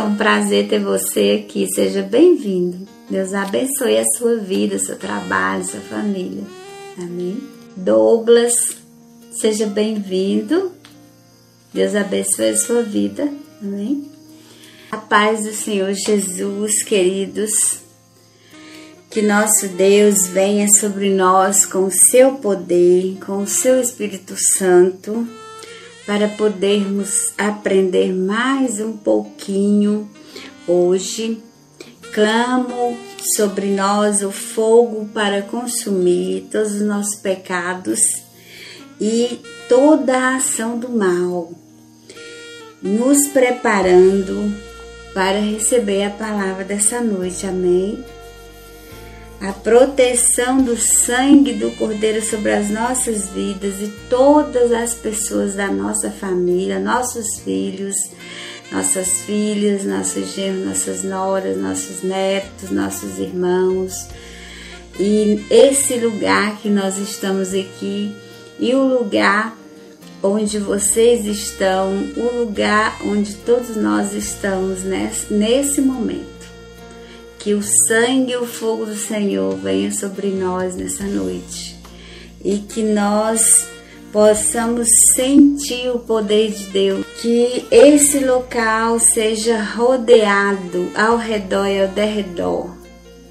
é um prazer ter você aqui. Seja bem-vindo. Deus abençoe a sua vida, seu trabalho, sua família. Amém. Douglas, seja bem-vindo. Deus abençoe a sua vida. Amém. A paz do Senhor Jesus, queridos. Que nosso Deus venha sobre nós com o seu poder, com o seu Espírito Santo para podermos aprender mais um pouquinho hoje. Clamo sobre nós o fogo para consumir todos os nossos pecados e toda a ação do mal, nos preparando para receber a palavra dessa noite. Amém a proteção do sangue do Cordeiro sobre as nossas vidas e todas as pessoas da nossa família, nossos filhos, nossas filhas, nossos genros, nossas noras, nossos netos, nossos irmãos. E esse lugar que nós estamos aqui e o lugar onde vocês estão, o lugar onde todos nós estamos nesse, nesse momento que o sangue e o fogo do Senhor venha sobre nós nessa noite e que nós possamos sentir o poder de Deus, que esse local seja rodeado ao redor e ao derredor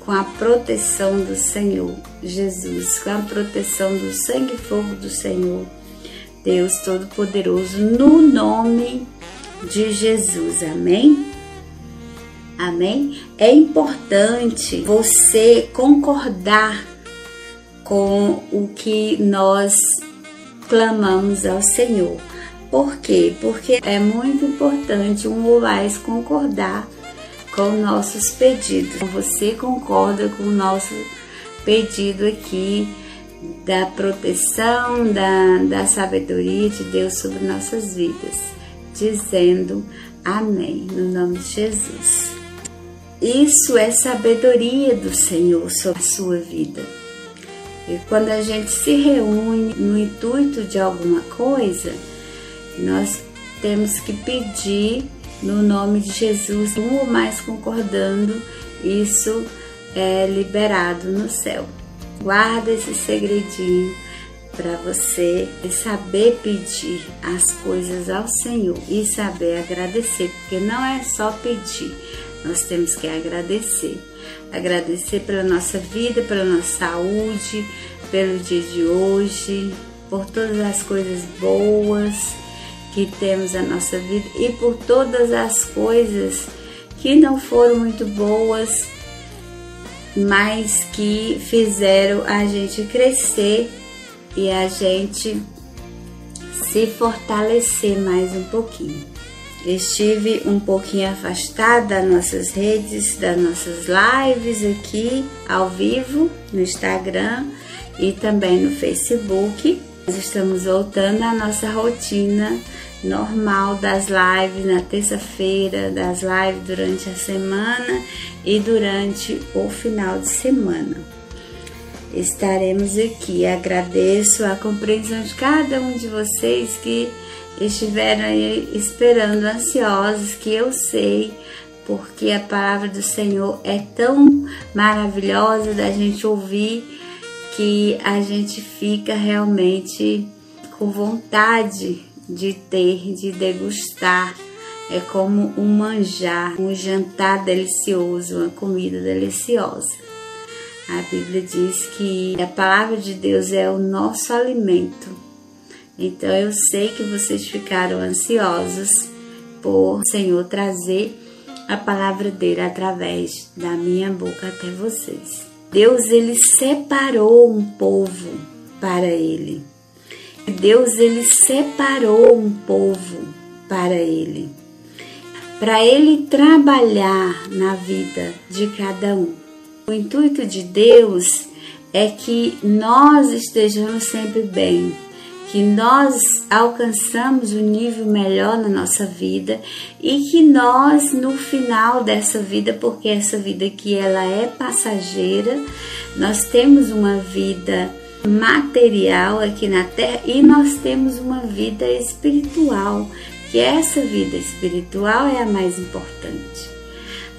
com a proteção do Senhor Jesus, com a proteção do sangue e fogo do Senhor, Deus Todo-Poderoso, no nome de Jesus. Amém? Amém? É importante você concordar com o que nós clamamos ao Senhor. Por quê? Porque é muito importante um ou mais concordar com nossos pedidos. Você concorda com o nosso pedido aqui da proteção, da, da sabedoria de Deus sobre nossas vidas, dizendo amém, no nome de Jesus. Isso é sabedoria do Senhor sobre a sua vida. E quando a gente se reúne no intuito de alguma coisa, nós temos que pedir no nome de Jesus, um ou mais concordando, isso é liberado no céu. Guarda esse segredinho para você saber pedir as coisas ao Senhor e saber agradecer, porque não é só pedir, nós temos que agradecer. Agradecer pela nossa vida, pela nossa saúde, pelo dia de hoje, por todas as coisas boas que temos na nossa vida e por todas as coisas que não foram muito boas, mas que fizeram a gente crescer e a gente se fortalecer mais um pouquinho. Estive um pouquinho afastada das nossas redes, das nossas lives aqui ao vivo no Instagram e também no Facebook. Nós estamos voltando à nossa rotina normal das lives na terça-feira, das lives durante a semana e durante o final de semana. Estaremos aqui. Agradeço a compreensão de cada um de vocês que estiveram aí esperando ansiosos, que eu sei, porque a palavra do Senhor é tão maravilhosa da gente ouvir que a gente fica realmente com vontade de ter, de degustar. É como um manjar, um jantar delicioso, uma comida deliciosa. A Bíblia diz que a palavra de Deus é o nosso alimento então eu sei que vocês ficaram ansiosos por o Senhor trazer a palavra dele através da minha boca até vocês. Deus ele separou um povo para ele. Deus ele separou um povo para ele. Para ele trabalhar na vida de cada um. O intuito de Deus é que nós estejamos sempre bem, que nós alcançamos um nível melhor na nossa vida e que nós no final dessa vida, porque essa vida aqui ela é passageira, nós temos uma vida material aqui na terra e nós temos uma vida espiritual que essa vida espiritual é a mais importante.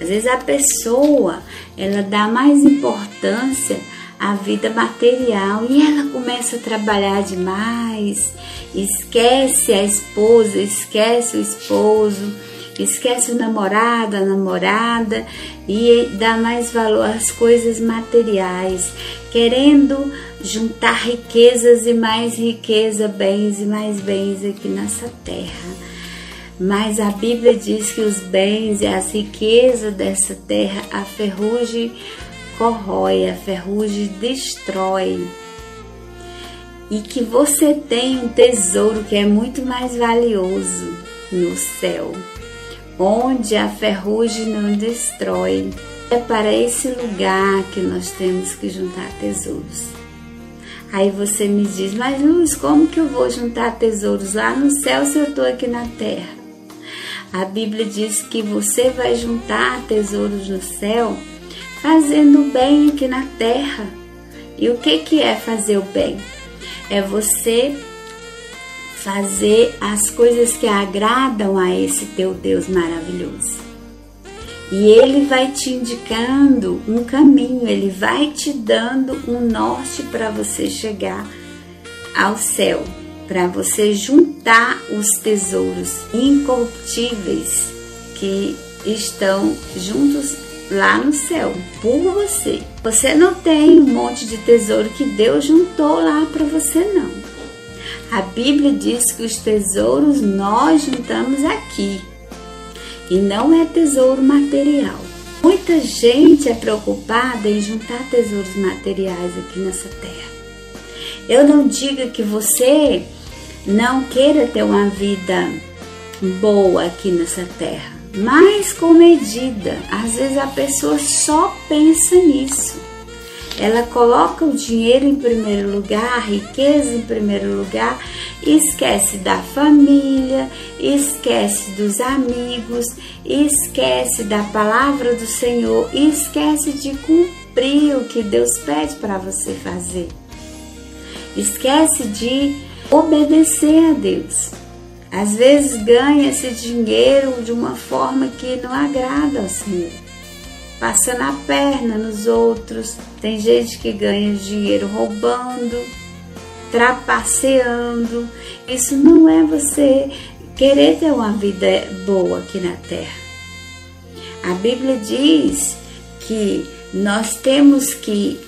Às vezes a pessoa, ela dá mais importância à vida material e ela começa a trabalhar demais, esquece a esposa, esquece o esposo, esquece o namorado, a namorada e dá mais valor às coisas materiais, querendo juntar riquezas e mais riqueza, bens e mais bens aqui nessa terra. Mas a Bíblia diz que os bens e as riquezas dessa terra, a ferrugem corrói, a ferrugem destrói. E que você tem um tesouro que é muito mais valioso no céu, onde a ferrugem não destrói. É para esse lugar que nós temos que juntar tesouros. Aí você me diz, mas Luz, como que eu vou juntar tesouros lá no céu se eu estou aqui na terra? A Bíblia diz que você vai juntar tesouros no céu fazendo bem aqui na terra. E o que, que é fazer o bem? É você fazer as coisas que agradam a esse teu Deus maravilhoso. E ele vai te indicando um caminho, ele vai te dando um norte para você chegar ao céu para você juntar os tesouros incorruptíveis que estão juntos lá no céu por você. Você não tem um monte de tesouro que Deus juntou lá para você não. A Bíblia diz que os tesouros nós juntamos aqui e não é tesouro material. Muita gente é preocupada em juntar tesouros materiais aqui nessa terra. Eu não digo que você não queira ter uma vida boa aqui nessa terra, mas com medida. Às vezes a pessoa só pensa nisso. Ela coloca o dinheiro em primeiro lugar, a riqueza em primeiro lugar, esquece da família, esquece dos amigos, esquece da palavra do Senhor, esquece de cumprir o que Deus pede para você fazer. Esquece de obedecer a Deus. Às vezes ganha esse dinheiro de uma forma que não agrada ao Senhor. Passando a perna nos outros. Tem gente que ganha dinheiro roubando, trapaceando. Isso não é você querer ter uma vida boa aqui na terra. A Bíblia diz que nós temos que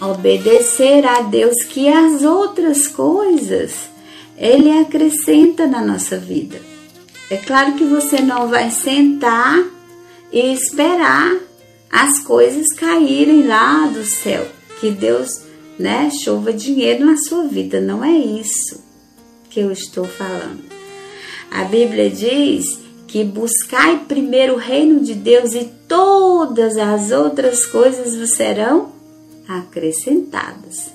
obedecer a Deus que as outras coisas ele acrescenta na nossa vida. É claro que você não vai sentar e esperar as coisas caírem lá do céu, que Deus, né, chova dinheiro na sua vida, não é isso que eu estou falando. A Bíblia diz que buscai primeiro o reino de Deus e todas as outras coisas vos serão acrescentadas.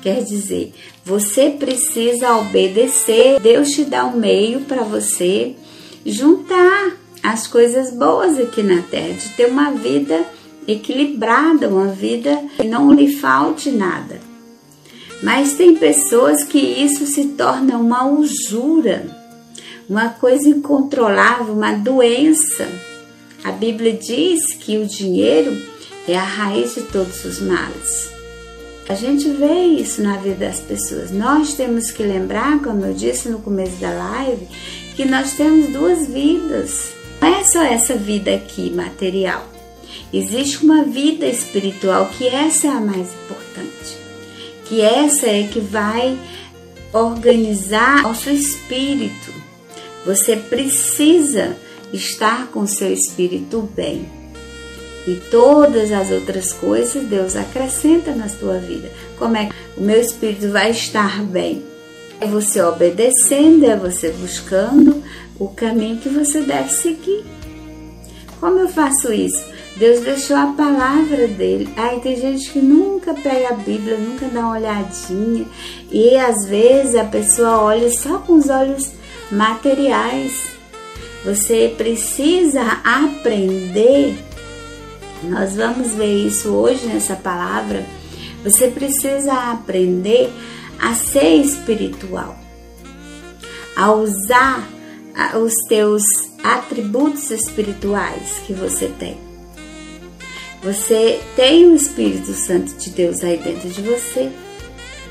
Quer dizer, você precisa obedecer, Deus te dá um meio para você juntar as coisas boas aqui na terra, de ter uma vida equilibrada, uma vida que não lhe falte nada. Mas tem pessoas que isso se torna uma usura, uma coisa incontrolável, uma doença. A Bíblia diz que o dinheiro é a raiz de todos os males. A gente vê isso na vida das pessoas. Nós temos que lembrar, como eu disse no começo da live, que nós temos duas vidas. Não é só essa vida aqui material. Existe uma vida espiritual que essa é a mais importante. Que essa é que vai organizar nosso espírito. Você precisa estar com seu espírito bem. E todas as outras coisas Deus acrescenta na sua vida. Como é que o meu espírito vai estar bem? É você obedecendo, é você buscando o caminho que você deve seguir. Como eu faço isso? Deus deixou a palavra dele. Aí tem gente que nunca pega a Bíblia, nunca dá uma olhadinha. E às vezes a pessoa olha só com os olhos materiais. Você precisa aprender nós vamos ver isso hoje nessa palavra. Você precisa aprender a ser espiritual, a usar os teus atributos espirituais que você tem. Você tem o Espírito Santo de Deus aí dentro de você.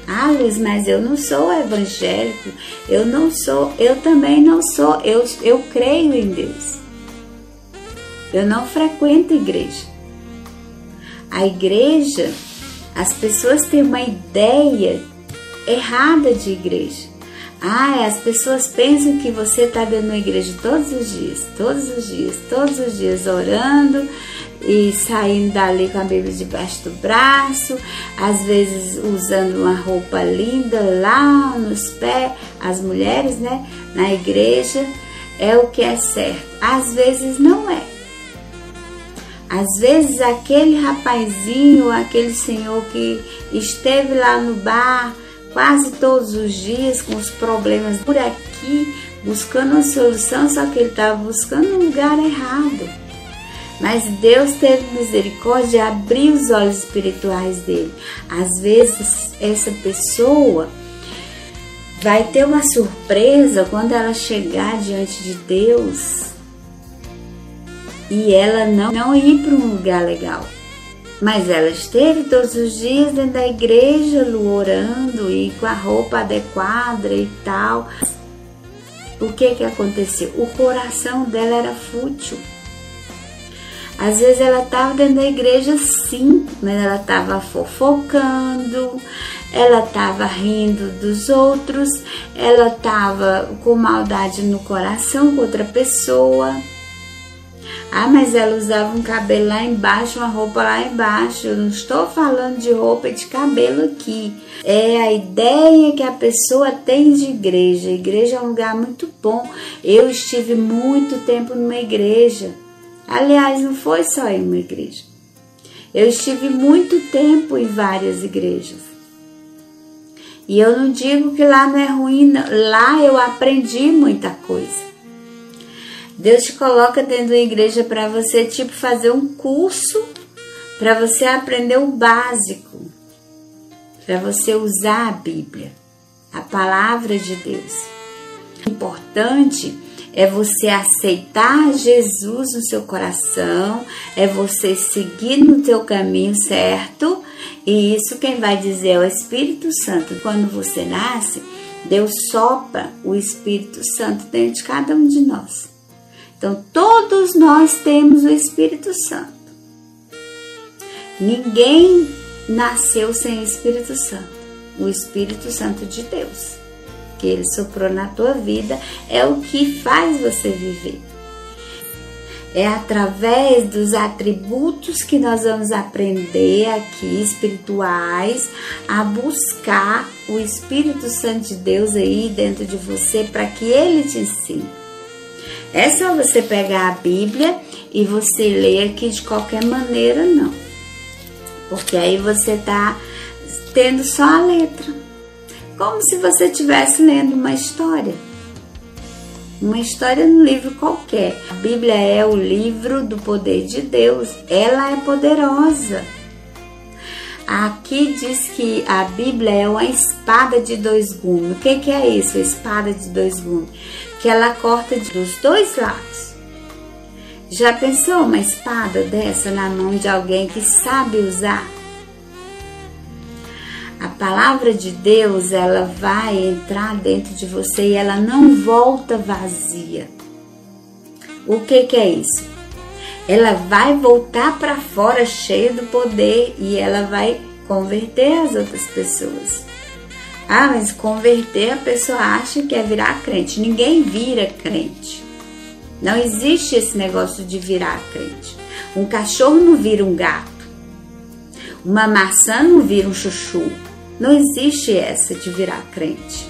Ah, Luiz, mas eu não sou evangélico, eu não sou, eu também não sou, eu, eu creio em Deus. Eu não frequento igreja. A igreja, as pessoas têm uma ideia errada de igreja. Ah, as pessoas pensam que você está dentro da igreja todos os dias, todos os dias, todos os dias orando e saindo dali com a Bíblia debaixo do braço, às vezes usando uma roupa linda lá nos pés, as mulheres, né, na igreja, é o que é certo. Às vezes não é. Às vezes aquele rapazinho, aquele senhor que esteve lá no bar quase todos os dias com os problemas por aqui, buscando uma solução, só que ele estava buscando um lugar errado. Mas Deus teve misericórdia de abrir os olhos espirituais dele. Às vezes essa pessoa vai ter uma surpresa quando ela chegar diante de Deus e ela não, não ir para um lugar legal. Mas ela esteve todos os dias dentro da igreja, orando e com a roupa adequada e tal. O que que aconteceu? O coração dela era fútil. Às vezes ela estava dentro da igreja sim, mas ela estava fofocando, ela estava rindo dos outros, ela estava com maldade no coração com outra pessoa. Ah, mas ela usava um cabelo lá embaixo, uma roupa lá embaixo. Eu não estou falando de roupa e de cabelo aqui. É a ideia que a pessoa tem de igreja. A igreja é um lugar muito bom. Eu estive muito tempo numa igreja. Aliás, não foi só em uma igreja. Eu estive muito tempo em várias igrejas. E eu não digo que lá não é ruim, não. lá eu aprendi muita coisa. Deus te coloca dentro da igreja para você, tipo, fazer um curso para você aprender o básico, para você usar a Bíblia, a palavra de Deus. O importante é você aceitar Jesus no seu coração, é você seguir no teu caminho certo, e isso quem vai dizer é o Espírito Santo. Quando você nasce, Deus sopra o Espírito Santo dentro de cada um de nós. Então, todos nós temos o Espírito Santo. Ninguém nasceu sem o Espírito Santo. O Espírito Santo de Deus, que ele soprou na tua vida, é o que faz você viver. É através dos atributos que nós vamos aprender aqui, espirituais, a buscar o Espírito Santo de Deus aí dentro de você para que ele te ensine. É só você pegar a Bíblia e você ler aqui de qualquer maneira, não. Porque aí você tá tendo só a letra. Como se você estivesse lendo uma história. Uma história no livro qualquer. A Bíblia é o livro do poder de Deus. Ela é poderosa. Aqui diz que a Bíblia é uma espada de dois gumes. O que, que é isso, espada de dois gumes? Que ela corta dos dois lados. Já pensou uma espada dessa na mão de alguém que sabe usar? A palavra de Deus, ela vai entrar dentro de você e ela não volta vazia. O que, que é isso? Ela vai voltar para fora cheia do poder e ela vai converter as outras pessoas. Ah, mas converter a pessoa acha que é virar crente. Ninguém vira crente. Não existe esse negócio de virar crente. Um cachorro não vira um gato. Uma maçã não vira um chuchu. Não existe essa de virar crente.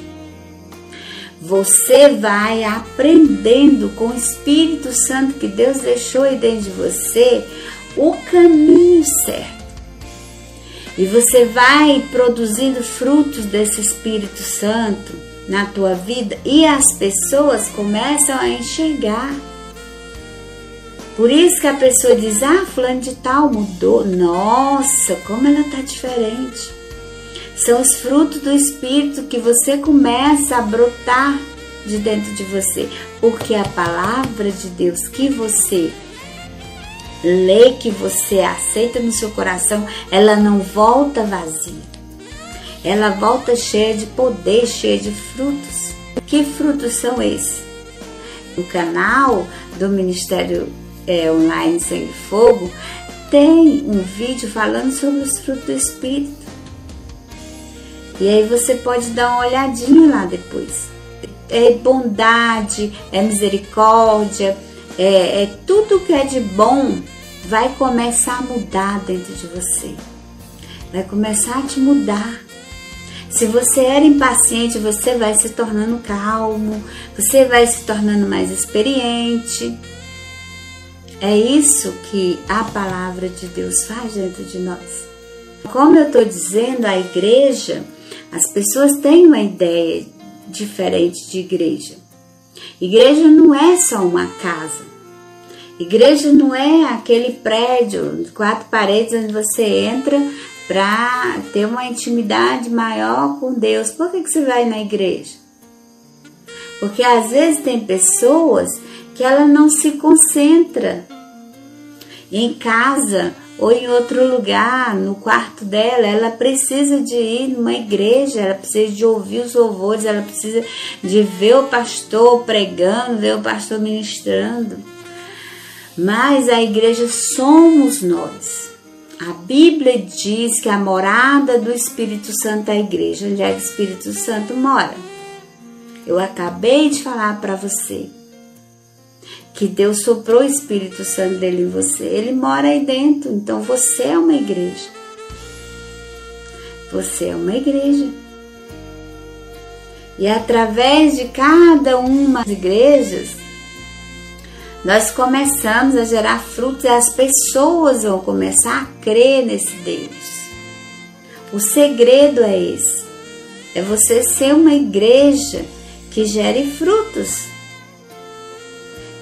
Você vai aprendendo com o Espírito Santo que Deus deixou aí dentro de você o caminho certo. E você vai produzindo frutos desse Espírito Santo na tua vida e as pessoas começam a enxergar. Por isso que a pessoa diz: Ah, fulano de tal mudou. Nossa, como ela está diferente. São os frutos do Espírito que você começa a brotar de dentro de você, porque a palavra de Deus que você lê, que você aceita no seu coração, ela não volta vazia. Ela volta cheia de poder, cheia de frutos. Que frutos são esses? No canal do Ministério é, Online Sangue Fogo tem um vídeo falando sobre os frutos do Espírito. E aí você pode dar uma olhadinha lá depois. É bondade, é misericórdia, é, é tudo que é de bom vai começar a mudar dentro de você. Vai começar a te mudar. Se você era impaciente, você vai se tornando calmo, você vai se tornando mais experiente. É isso que a palavra de Deus faz dentro de nós. Como eu estou dizendo, a igreja, as pessoas têm uma ideia diferente de igreja. Igreja não é só uma casa. Igreja não é aquele prédio, quatro paredes onde você entra para ter uma intimidade maior com Deus. Por que, que você vai na igreja? Porque às vezes tem pessoas que ela não se concentra em casa ou em outro lugar, no quarto dela, ela precisa de ir numa igreja, ela precisa de ouvir os louvores, ela precisa de ver o pastor pregando, ver o pastor ministrando mas a igreja somos nós. A Bíblia diz que a morada do Espírito Santo é a igreja, onde é que o Espírito Santo mora. Eu acabei de falar para você que Deus soprou o Espírito Santo dele em você. Ele mora aí dentro, então você é uma igreja. Você é uma igreja. E através de cada uma das igrejas, nós começamos a gerar frutos e as pessoas vão começar a crer nesse Deus. O segredo é esse: é você ser uma igreja que gere frutos,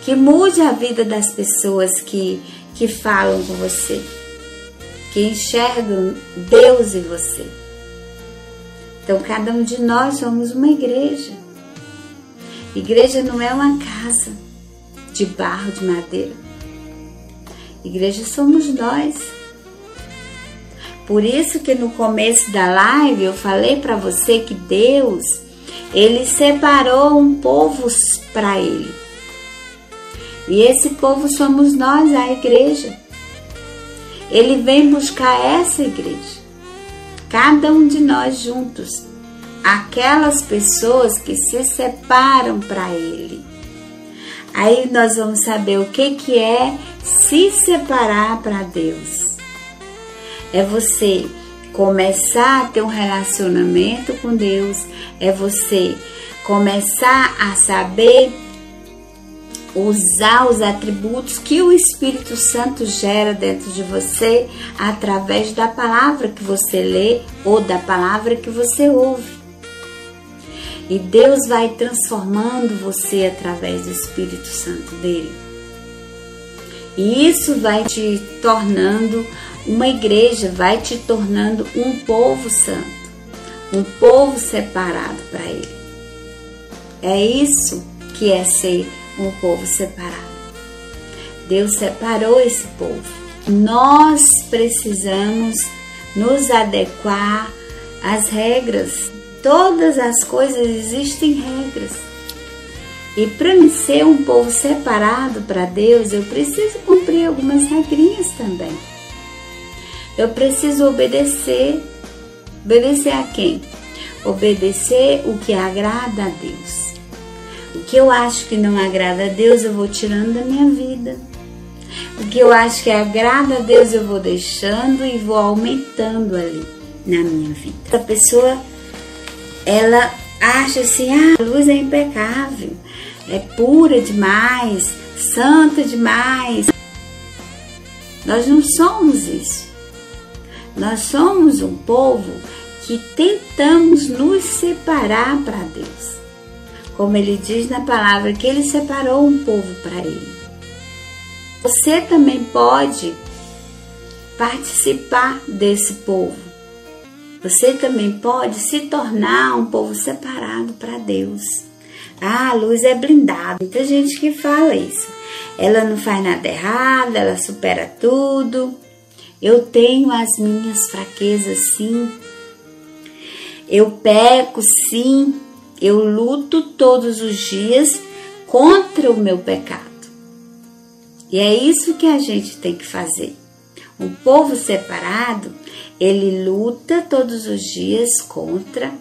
que mude a vida das pessoas que, que falam com você, que enxergam Deus em você. Então, cada um de nós somos uma igreja. Igreja não é uma casa de barro, de madeira. Igreja somos nós. Por isso que no começo da live eu falei para você que Deus, ele separou um povo para ele. E esse povo somos nós, a igreja. Ele vem buscar essa igreja. Cada um de nós juntos. Aquelas pessoas que se separam para ele. Aí nós vamos saber o que, que é se separar para Deus. É você começar a ter um relacionamento com Deus, é você começar a saber usar os atributos que o Espírito Santo gera dentro de você através da palavra que você lê ou da palavra que você ouve. E Deus vai transformando você através do Espírito Santo dele. E isso vai te tornando uma igreja, vai te tornando um povo santo, um povo separado para ele. É isso que é ser um povo separado. Deus separou esse povo. Nós precisamos nos adequar às regras todas as coisas existem regras. E para me ser um povo separado para Deus, eu preciso cumprir algumas regrinhas também. Eu preciso obedecer. Obedecer a quem? Obedecer o que agrada a Deus. O que eu acho que não agrada a Deus, eu vou tirando da minha vida. O que eu acho que agrada a Deus, eu vou deixando e vou aumentando ali na minha vida. A pessoa ela acha assim: ah, a luz é impecável, é pura demais, santa demais. Nós não somos isso. Nós somos um povo que tentamos nos separar para Deus. Como ele diz na palavra, que ele separou um povo para ele. Você também pode participar desse povo você também pode se tornar um povo separado para Deus. Ah, a luz é blindada. Muita gente que fala isso. Ela não faz nada errado, ela supera tudo. Eu tenho as minhas fraquezas, sim. Eu peco, sim. Eu luto todos os dias contra o meu pecado. E é isso que a gente tem que fazer. Um povo separado, ele luta todos os dias contra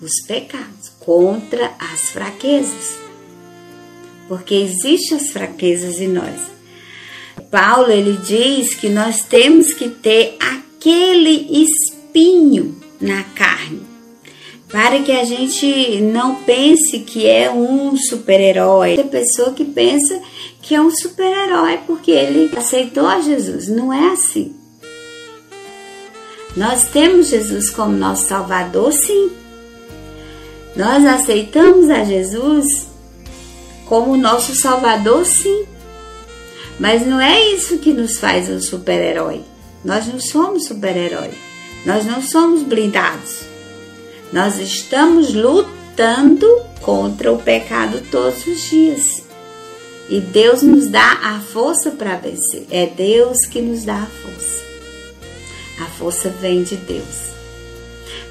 os pecados, contra as fraquezas. Porque existem as fraquezas em nós. Paulo ele diz que nós temos que ter aquele espinho na carne, para que a gente não pense que é um super-herói. Tem pessoa que pensa que é um super-herói porque ele aceitou a Jesus. Não é assim. Nós temos Jesus como nosso Salvador, sim. Nós aceitamos a Jesus como nosso Salvador, sim. Mas não é isso que nos faz um super-herói. Nós não somos super-herói. Nós não somos blindados. Nós estamos lutando contra o pecado todos os dias. E Deus nos dá a força para vencer. É Deus que nos dá a força. A força vem de Deus.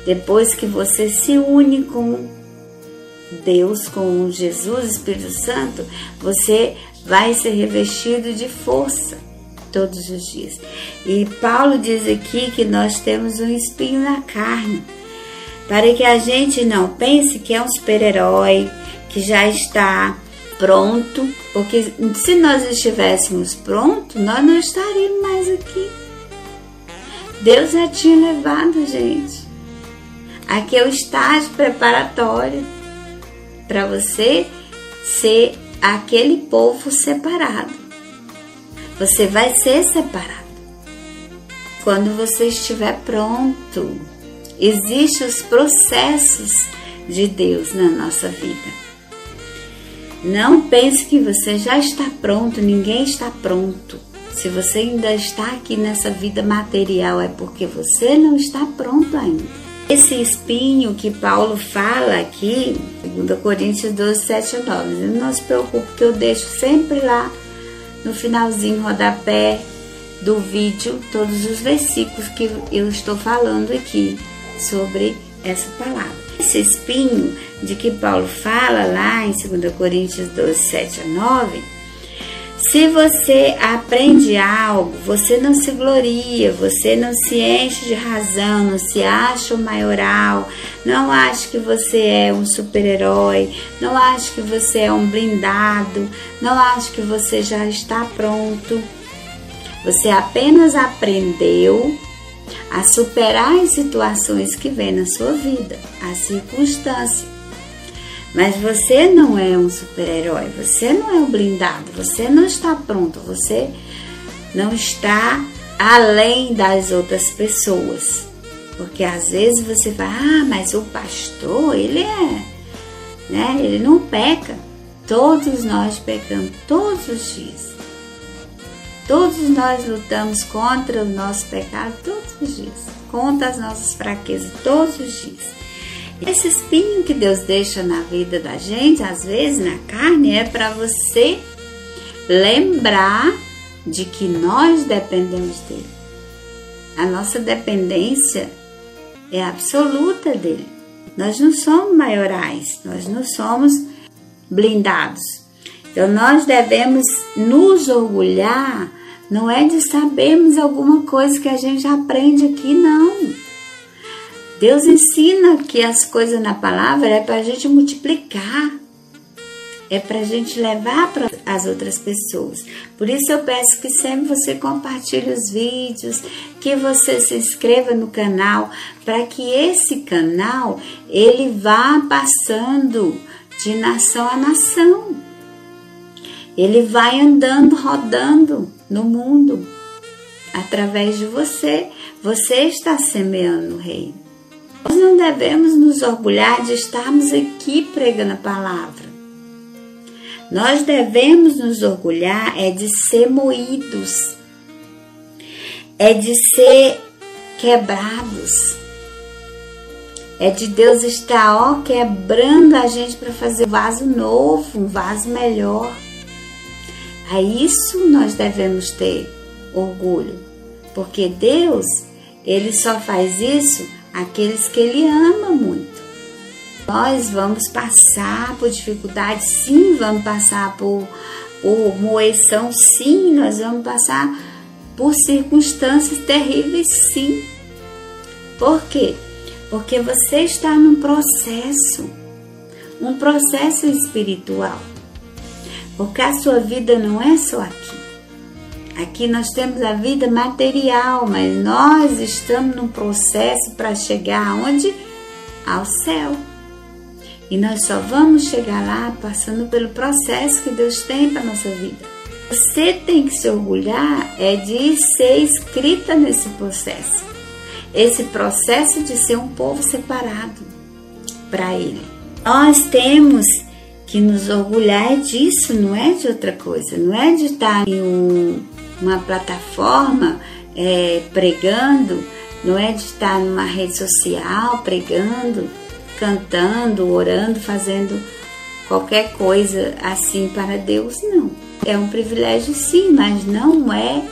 Depois que você se une com Deus, com Jesus, Espírito Santo, você vai ser revestido de força todos os dias. E Paulo diz aqui que nós temos um espinho na carne, para que a gente não pense que é um super-herói, que já está pronto, porque se nós estivéssemos prontos, nós não estaríamos mais aqui. Deus já tinha levado gente. Aqui é o estágio preparatório para você ser aquele povo separado. Você vai ser separado. Quando você estiver pronto, existem os processos de Deus na nossa vida. Não pense que você já está pronto, ninguém está pronto. Se você ainda está aqui nessa vida material, é porque você não está pronto ainda. Esse espinho que Paulo fala aqui, 2 Coríntios 12, 7 a 9, não se preocupe que eu deixo sempre lá no finalzinho rodapé do vídeo todos os versículos que eu estou falando aqui sobre essa palavra. Esse espinho de que Paulo fala lá em 2 Coríntios 12, 7 a 9, se você aprende algo, você não se gloria, você não se enche de razão, não se acha o maioral, não acha que você é um super-herói, não acha que você é um blindado, não acha que você já está pronto. Você apenas aprendeu a superar as situações que vêm na sua vida, as circunstâncias. Mas você não é um super-herói, você não é um blindado, você não está pronto, você não está além das outras pessoas. Porque às vezes você vai, ah, mas o pastor, ele é, né? Ele não peca. Todos nós pecamos todos os dias. Todos nós lutamos contra o nosso pecado todos os dias, contra as nossas fraquezas todos os dias. Esse espinho que Deus deixa na vida da gente, às vezes na carne, é para você lembrar de que nós dependemos dele. A nossa dependência é absoluta dele. Nós não somos maiorais, nós não somos blindados. Então nós devemos nos orgulhar, não é de sabermos alguma coisa que a gente aprende aqui, não Deus ensina que as coisas na palavra é para a gente multiplicar, é para a gente levar para as outras pessoas. Por isso eu peço que sempre você compartilhe os vídeos, que você se inscreva no canal, para que esse canal ele vá passando de nação a nação. Ele vai andando, rodando no mundo através de você. Você está semeando o reino. Nós não devemos nos orgulhar de estarmos aqui pregando a palavra. Nós devemos nos orgulhar é de ser moídos, é de ser quebrados. É de Deus estar, ó, quebrando a gente para fazer um vaso novo, um vaso melhor. A isso nós devemos ter orgulho, porque Deus, ele só faz isso aqueles que ele ama muito. Nós vamos passar por dificuldades, sim, vamos passar por, por moeção, sim, nós vamos passar por circunstâncias terríveis, sim. Por quê? Porque você está num processo, um processo espiritual. Porque a sua vida não é só aqui. Aqui nós temos a vida material, mas nós estamos num processo para chegar aonde? Ao céu. E nós só vamos chegar lá passando pelo processo que Deus tem para nossa vida. Você tem que se orgulhar é de ser escrita nesse processo. Esse processo de ser um povo separado para Ele. Nós temos que nos orgulhar disso, não é de outra coisa, não é de estar em um, uma plataforma é, pregando, não é de estar numa rede social pregando, cantando, orando, fazendo qualquer coisa assim para Deus, não. É um privilégio sim, mas não é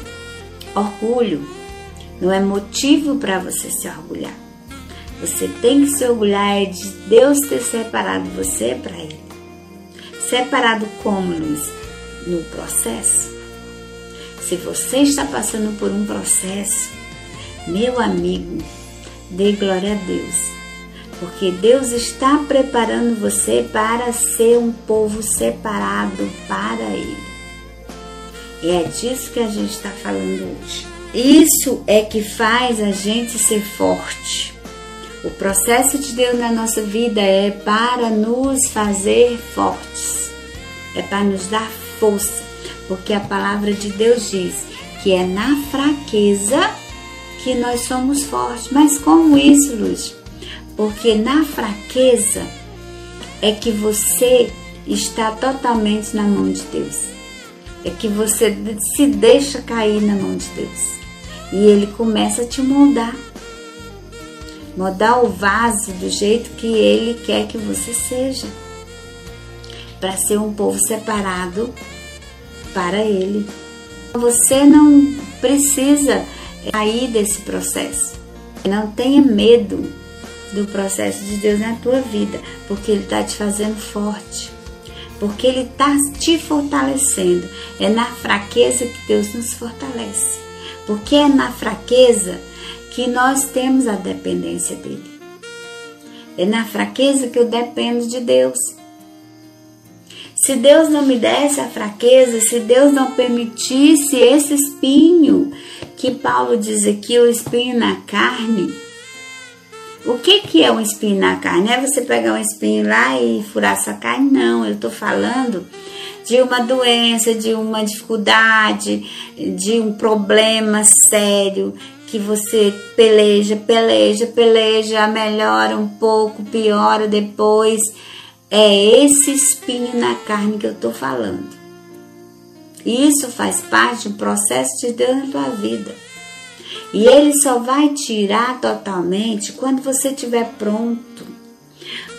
orgulho, não é motivo para você se orgulhar. Você tem que se orgulhar de Deus ter separado você para Ele. Separado como, Luiz? No processo. Se você está passando por um processo, meu amigo, dê glória a Deus, porque Deus está preparando você para ser um povo separado para Ele. E é disso que a gente está falando hoje. Isso é que faz a gente ser forte. O processo de Deus na nossa vida é para nos fazer fortes, é para nos dar força, porque a palavra de Deus diz que é na fraqueza que nós somos fortes. Mas como isso, Luz? Porque na fraqueza é que você está totalmente na mão de Deus. É que você se deixa cair na mão de Deus. E ele começa a te moldar moldar o vaso do jeito que Ele quer que você seja, para ser um povo separado para Ele. Você não precisa sair desse processo. Não tenha medo do processo de Deus na tua vida, porque Ele está te fazendo forte, porque Ele está te fortalecendo. É na fraqueza que Deus nos fortalece, porque é na fraqueza que nós temos a dependência dele. É na fraqueza que eu dependo de Deus. Se Deus não me desse a fraqueza, se Deus não permitisse esse espinho que Paulo diz aqui, o espinho na carne. O que, que é um espinho na carne? É você pegar um espinho lá e furar sua carne? Não, eu estou falando de uma doença, de uma dificuldade, de um problema sério, que você peleja, peleja, peleja, melhora um pouco, piora depois. É esse espinho na carne que eu tô falando. Isso faz parte do processo de Deus na tua vida. E ele só vai tirar totalmente quando você estiver pronto.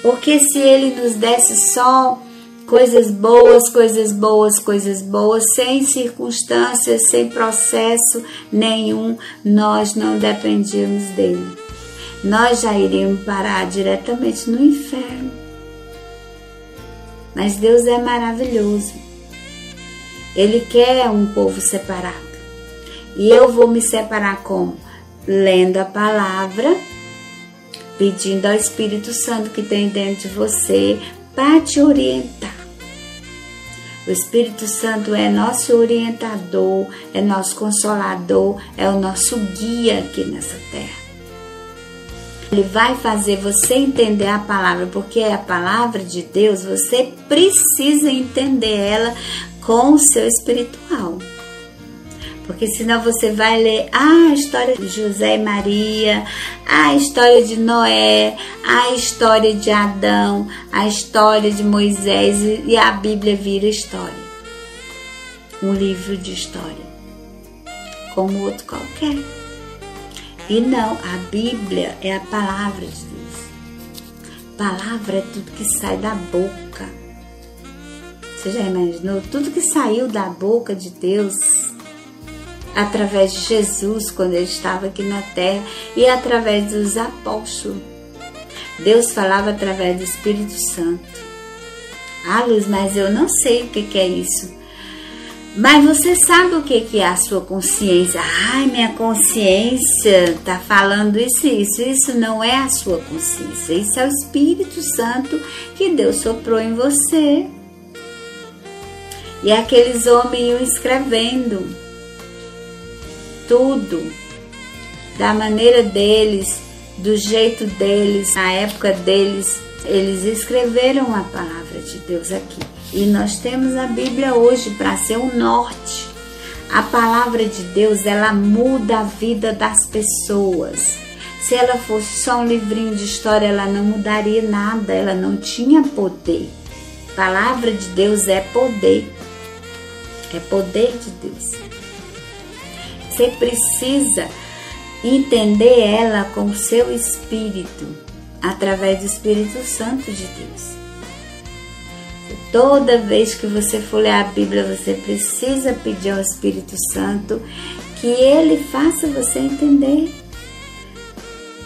Porque se ele nos desse só coisas boas, coisas boas, coisas boas, sem circunstâncias, sem processo nenhum, nós não dependíamos dele. Nós já iríamos parar diretamente no inferno. Mas Deus é maravilhoso. Ele quer um povo separado. E eu vou me separar como? Lendo a palavra, pedindo ao Espírito Santo que tem dentro de você para te orientar o Espírito Santo é nosso orientador, é nosso consolador, é o nosso guia aqui nessa terra. Ele vai fazer você entender a palavra, porque é a palavra de Deus, você precisa entender ela com o seu espiritual. Porque senão você vai ler ah, a história de José e Maria, a história de Noé, a história de Adão, a história de Moisés e a Bíblia vira história. Um livro de história, como outro qualquer. E não, a Bíblia é a palavra de Deus. Palavra é tudo que sai da boca. Você já imaginou? Tudo que saiu da boca de Deus através de Jesus quando ele estava aqui na terra e através dos apóstolos. Deus falava através do Espírito Santo. Ah, Luz, mas eu não sei o que é isso. Mas você sabe o que é a sua consciência? Ai, minha consciência está falando isso, isso. Isso não é a sua consciência. Isso é o Espírito Santo que Deus soprou em você. E aqueles homens iam escrevendo tudo da maneira deles, do jeito deles, na época deles. Eles escreveram a palavra de Deus aqui. E nós temos a Bíblia hoje para ser o norte. A palavra de Deus, ela muda a vida das pessoas. Se ela fosse só um livrinho de história, ela não mudaria nada, ela não tinha poder. A palavra de Deus é poder. É poder de Deus. Você precisa entender ela com o seu espírito, através do Espírito Santo de Deus. Toda vez que você for ler a Bíblia, você precisa pedir ao Espírito Santo que ele faça você entender.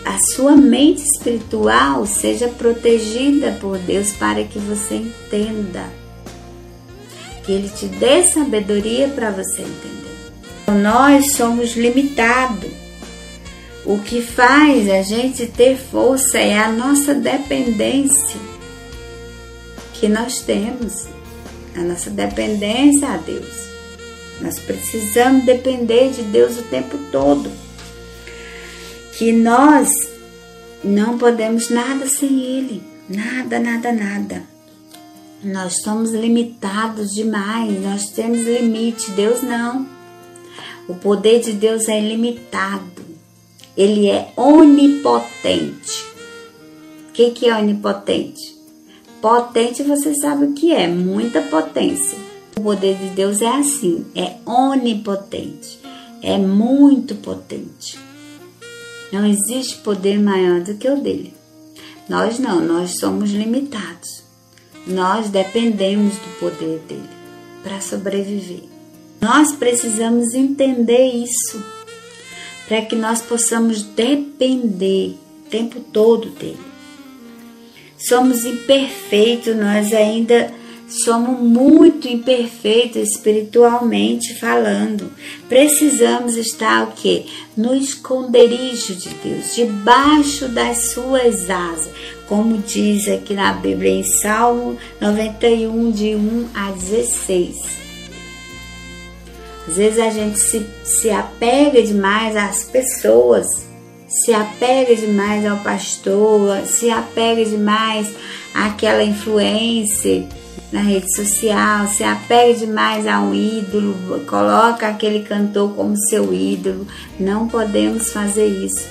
A sua mente espiritual seja protegida por Deus para que você entenda. Que ele te dê sabedoria para você entender. Nós somos limitados. O que faz a gente ter força é a nossa dependência que nós temos, a nossa dependência a Deus. Nós precisamos depender de Deus o tempo todo. Que nós não podemos nada sem Ele. Nada, nada, nada. Nós somos limitados demais, nós temos limite, Deus não. O poder de Deus é ilimitado, ele é onipotente. O que, que é onipotente? Potente você sabe o que é, muita potência. O poder de Deus é assim, é onipotente, é muito potente. Não existe poder maior do que o dele. Nós não, nós somos limitados. Nós dependemos do poder dele para sobreviver. Nós precisamos entender isso para que nós possamos depender o tempo todo dele somos imperfeitos, nós ainda somos muito imperfeitos espiritualmente falando. Precisamos estar o quê? No esconderijo de Deus, debaixo das suas asas, como diz aqui na Bíblia em Salmo 91 de 1 a 16. Às vezes a gente se, se apega demais às pessoas se apega demais ao pastor, se apega demais àquela influência na rede social, se apega demais a um ídolo, coloca aquele cantor como seu ídolo. Não podemos fazer isso.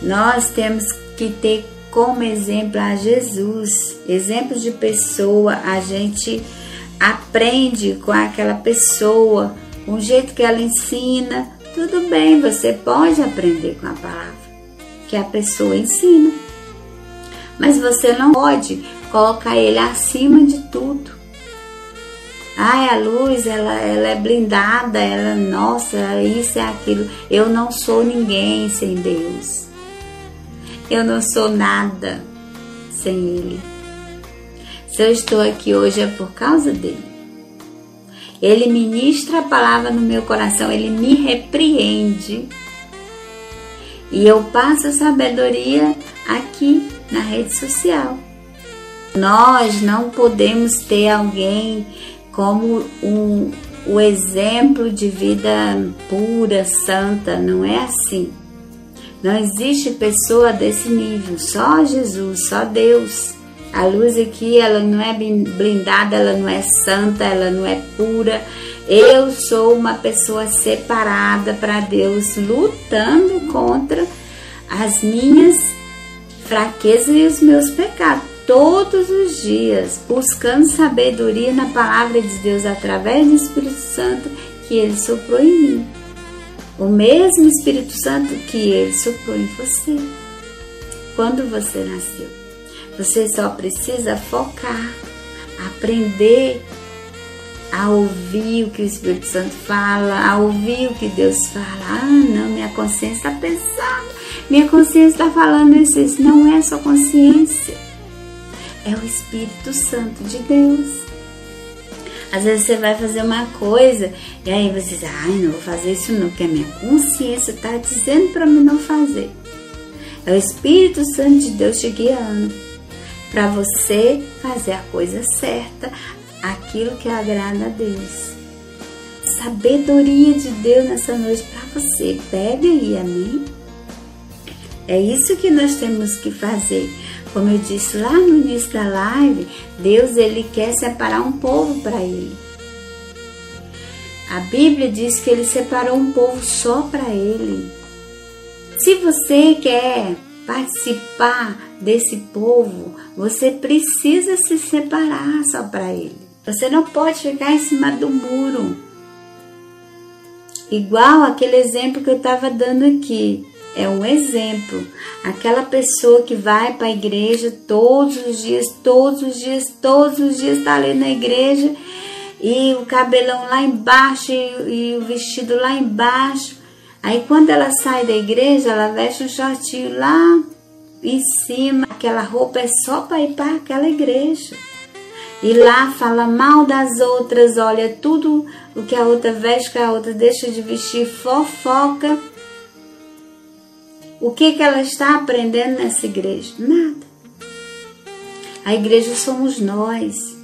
Nós temos que ter como exemplo a Jesus, exemplo de pessoa, a gente aprende com aquela pessoa, com o jeito que ela ensina, tudo bem, você pode aprender com a palavra que a pessoa ensina, mas você não pode colocar ele acima de tudo. Ai, a luz, ela, ela é blindada, ela, nossa, isso é aquilo. Eu não sou ninguém sem Deus. Eu não sou nada sem Ele. Se eu estou aqui hoje é por causa dele. Ele ministra a palavra no meu coração, ele me repreende. E eu passo a sabedoria aqui na rede social. Nós não podemos ter alguém como um, o exemplo de vida pura, santa, não é assim. Não existe pessoa desse nível, só Jesus, só Deus. A luz aqui, ela não é blindada, ela não é santa, ela não é pura. Eu sou uma pessoa separada para Deus, lutando contra as minhas fraquezas e os meus pecados. Todos os dias, buscando sabedoria na palavra de Deus através do Espírito Santo que Ele soprou em mim. O mesmo Espírito Santo que Ele soprou em você. quando você nasceu. Você só precisa focar, aprender a ouvir o que o Espírito Santo fala, a ouvir o que Deus fala. Ah, não, minha consciência está pesada, minha consciência está falando isso. Isso não é sua consciência, é o Espírito Santo de Deus. Às vezes você vai fazer uma coisa e aí você diz, ai, não vou fazer isso não, porque a minha consciência está dizendo para mim não fazer. É o Espírito Santo de Deus te guiando para você fazer a coisa certa, aquilo que agrada a Deus. Sabedoria de Deus nessa noite para você. Pega aí, amém? É isso que nós temos que fazer. Como eu disse lá no início da live, Deus ele quer separar um povo para ele. A Bíblia diz que ele separou um povo só para ele. Se você quer participar desse povo, você precisa se separar só para ele. Você não pode ficar em cima do muro. Igual aquele exemplo que eu estava dando aqui. É um exemplo. Aquela pessoa que vai para a igreja todos os dias, todos os dias, todos os dias está ali na igreja e o cabelão lá embaixo e, e o vestido lá embaixo. Aí quando ela sai da igreja, ela veste um shortinho lá em cima. Aquela roupa é só para ir para aquela igreja. E lá fala mal das outras, olha tudo o que a outra veste, que a outra deixa de vestir, fofoca. O que, que ela está aprendendo nessa igreja? Nada. A igreja somos nós.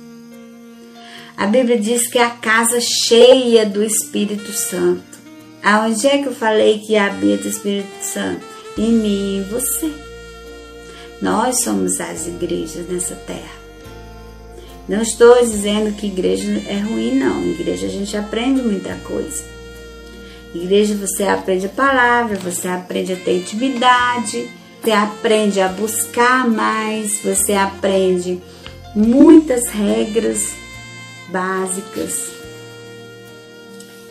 A Bíblia diz que é a casa cheia do Espírito Santo. Aonde é que eu falei que habita o Espírito Santo? Em mim e em você. Nós somos as igrejas nessa terra. Não estou dizendo que igreja é ruim, não. Igreja a gente aprende muita coisa. Igreja você aprende a palavra, você aprende a ter intimidade, você aprende a buscar mais, você aprende muitas regras básicas.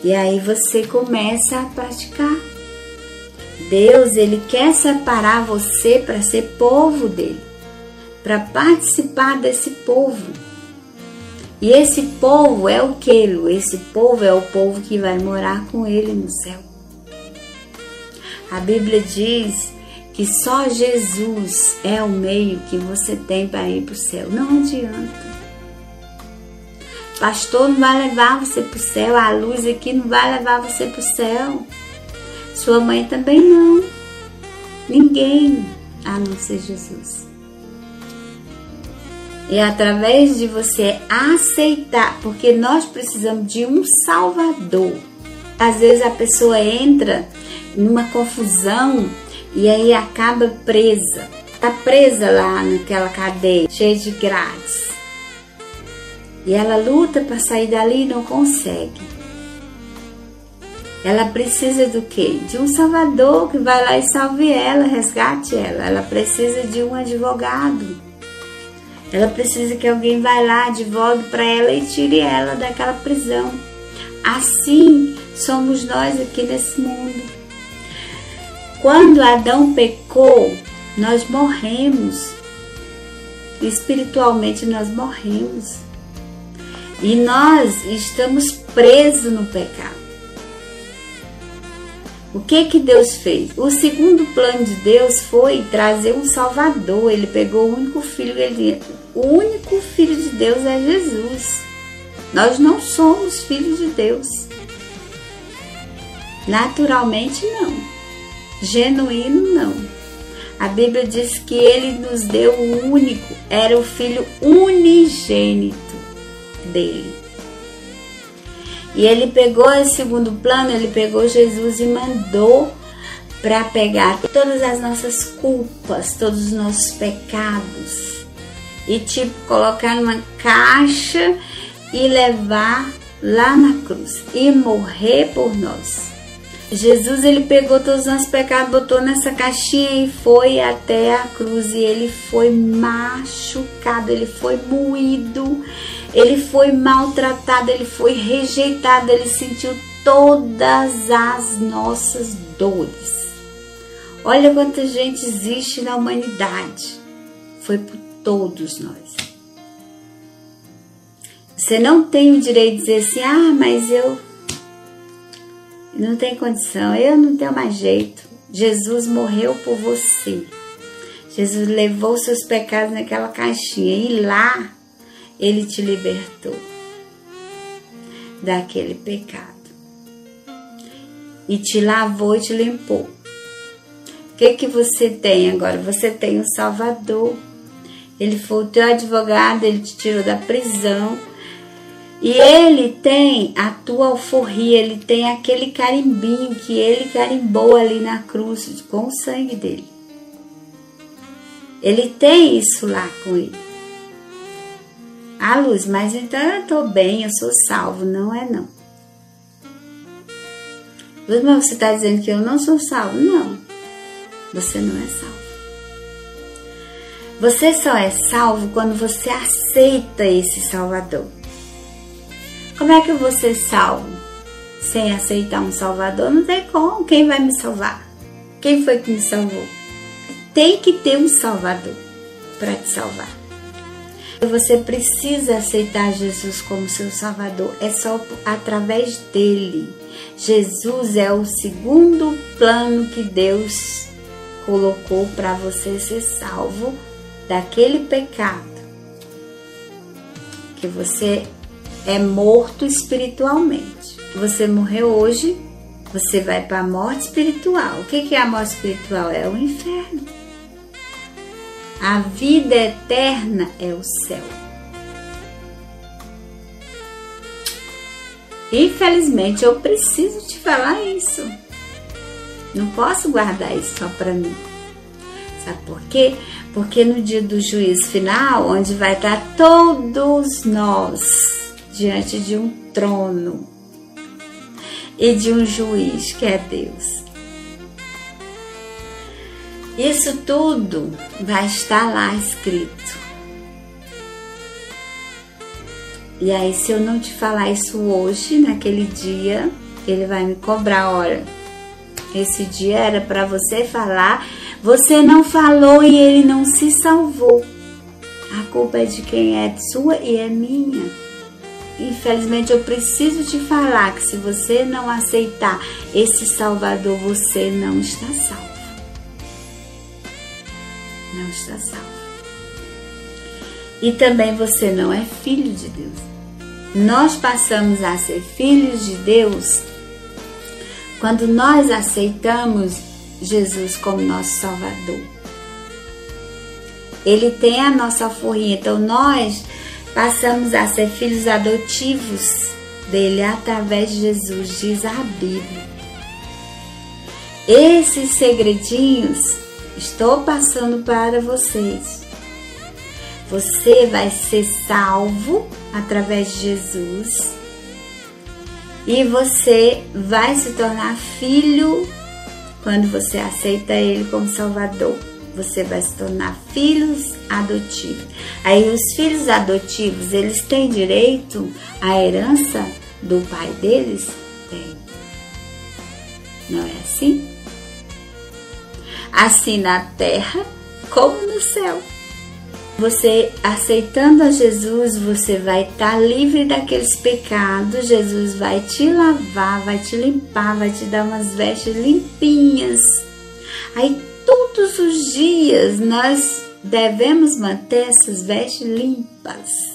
E aí você começa a praticar. Deus, ele quer separar você para ser povo dele, para participar desse povo. E esse povo é o que? Esse povo é o povo que vai morar com ele no céu. A Bíblia diz que só Jesus é o meio que você tem para ir para o céu. Não adianta. Pastor não vai levar você para o céu, a luz aqui não vai levar você para o céu. Sua mãe também não. Ninguém a não ser Jesus. E através de você aceitar, porque nós precisamos de um Salvador. Às vezes a pessoa entra numa confusão e aí acaba presa. Tá presa lá naquela cadeia, cheia de grades. E ela luta para sair dali e não consegue. Ela precisa do quê? De um salvador que vai lá e salve ela, resgate ela. Ela precisa de um advogado ela precisa que alguém vá lá, advogue para ela e tire ela daquela prisão. Assim somos nós aqui nesse mundo. Quando Adão pecou, nós morremos. Espiritualmente nós morremos. E nós estamos presos no pecado. O que que Deus fez? O segundo plano de Deus foi trazer um Salvador. Ele pegou o único filho, ele o único filho de Deus é Jesus. Nós não somos filhos de Deus. Naturalmente não. Genuíno não. A Bíblia diz que ele nos deu o único, era o filho unigênito dele. E ele pegou esse segundo plano, ele pegou Jesus e mandou para pegar todas as nossas culpas, todos os nossos pecados. E tipo colocar numa caixa e levar lá na cruz e morrer por nós. Jesus ele pegou todos os nossos pecados, botou nessa caixinha e foi até a cruz. E ele foi machucado, ele foi moído, ele foi maltratado, ele foi rejeitado, ele sentiu todas as nossas dores. Olha quanta gente existe na humanidade. Foi por todos nós. Você não tem o direito de dizer assim: ah, mas eu não tenho condição, eu não tenho mais jeito. Jesus morreu por você. Jesus levou seus pecados naquela caixinha e lá ele te libertou daquele pecado. E te lavou e te limpou. O que que você tem agora? Você tem o Salvador. Ele foi o teu advogado, ele te tirou da prisão. E ele tem a tua alforria, ele tem aquele carimbinho que ele carimbou ali na cruz com o sangue dele. Ele tem isso lá com ele. Ah, Luz, mas então eu tô bem, eu sou salvo. Não é não. Luz, mas você está dizendo que eu não sou salvo? Não. Você não é salvo. Você só é salvo quando você aceita esse Salvador. Como é que você é salvo sem aceitar um Salvador? Não tem como. Quem vai me salvar? Quem foi que me salvou? Tem que ter um Salvador para te salvar. Você precisa aceitar Jesus como seu Salvador. É só através dele. Jesus é o segundo plano que Deus colocou para você ser salvo daquele pecado que você é morto espiritualmente. Você morreu hoje, você vai para a morte espiritual. O que é a morte espiritual? É o inferno. A vida eterna é o céu. Infelizmente, eu preciso te falar isso. Não posso guardar isso só para mim. Sabe por quê? Porque no dia do juízo final, onde vai estar todos nós diante de um trono e de um juiz que é Deus. Isso tudo vai estar lá escrito. E aí, se eu não te falar isso hoje, naquele dia, ele vai me cobrar. Olha, esse dia era para você falar, você não falou e ele não se salvou. A culpa é de quem é sua e é minha. Infelizmente, eu preciso te falar que se você não aceitar esse Salvador, você não está salvo está salvo. E também você não é filho de Deus. Nós passamos a ser filhos de Deus quando nós aceitamos Jesus como nosso Salvador. Ele tem a nossa alforria, então nós passamos a ser filhos adotivos dele através de Jesus, diz a Bíblia. Esses segredinhos estou passando para vocês. Você vai ser salvo através de Jesus e você vai se tornar filho quando você aceita Ele como Salvador. Você vai se tornar filhos adotivos. Aí os filhos adotivos, eles têm direito à herança do pai deles? Tem. Não é assim? Assim na terra como no céu. Você aceitando a Jesus, você vai estar tá livre daqueles pecados. Jesus vai te lavar, vai te limpar, vai te dar umas vestes limpinhas. Aí todos os dias nós devemos manter essas vestes limpas.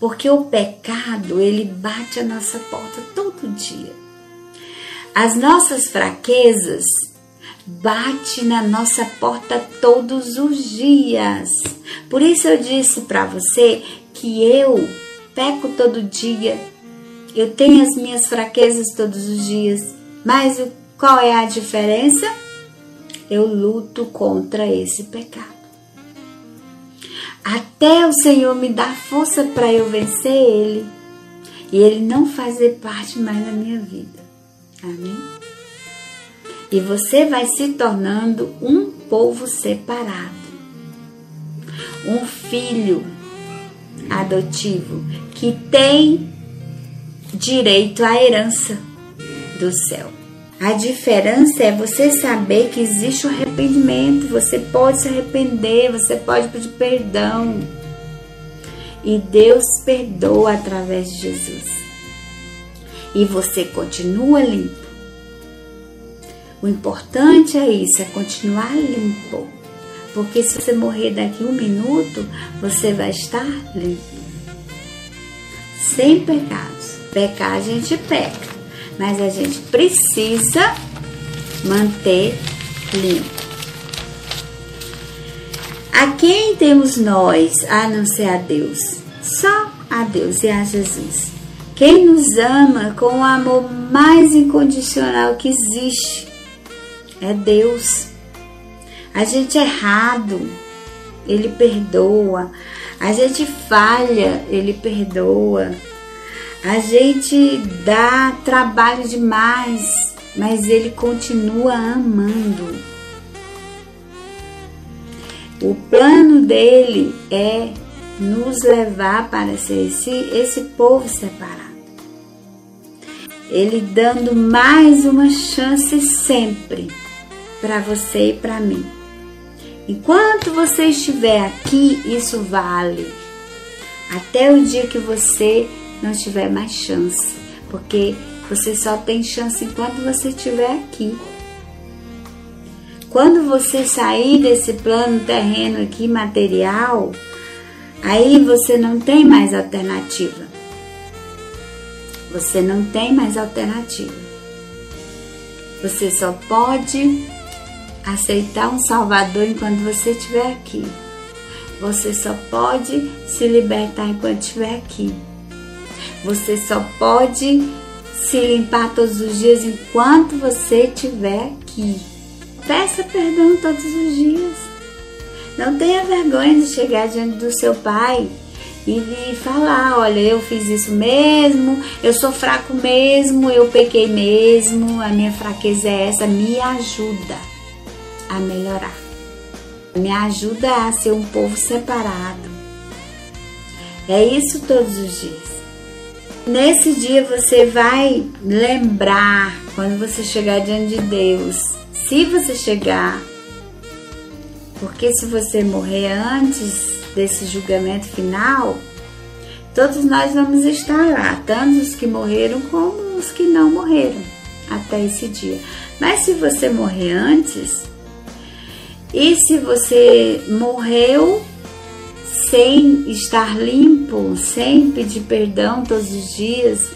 Porque o pecado, ele bate a nossa porta todo dia. As nossas fraquezas, bate na nossa porta todos os dias. Por isso eu disse para você que eu peco todo dia, eu tenho as minhas fraquezas todos os dias, mas qual é a diferença? Eu luto contra esse pecado. Até o Senhor me dar força para eu vencer ele e ele não fazer parte mais da minha vida. Amém? E você vai se tornando um povo separado, um filho adotivo que tem direito à herança do céu. A diferença é você saber que existe o arrependimento, você pode se arrepender, você pode pedir perdão. E Deus perdoa através de Jesus. E você continua limpo. O importante é isso, é continuar limpo. Porque se você morrer daqui um minuto, você vai estar limpo. Sem pecados. Pecar a gente peca mas a gente precisa manter limpo. A quem temos nós a não ser a Deus? Só a Deus e a Jesus. Quem nos ama com o amor mais incondicional que existe é Deus. A gente é errado, Ele perdoa. A gente falha, Ele perdoa. A gente dá trabalho demais, mas ele continua amando. O plano dele é nos levar para ser esse, esse povo separado. Ele dando mais uma chance sempre para você e para mim. Enquanto você estiver aqui, isso vale. Até o dia que você não tiver mais chance, porque você só tem chance enquanto você estiver aqui. Quando você sair desse plano terreno aqui material, aí você não tem mais alternativa. Você não tem mais alternativa. Você só pode aceitar um Salvador enquanto você estiver aqui. Você só pode se libertar enquanto estiver aqui. Você só pode se limpar todos os dias enquanto você estiver aqui. Peça perdão todos os dias. Não tenha vergonha de chegar diante do seu pai e falar: olha, eu fiz isso mesmo, eu sou fraco mesmo, eu pequei mesmo, a minha fraqueza é essa, me ajuda a melhorar. Me ajuda a ser um povo separado. É isso todos os dias. Nesse dia você vai lembrar quando você chegar diante de Deus, se você chegar, porque se você morrer antes desse julgamento final, todos nós vamos estar lá, tanto os que morreram como os que não morreram até esse dia. Mas se você morrer antes, e se você morreu sem estar limpo, sem pedir perdão todos os dias,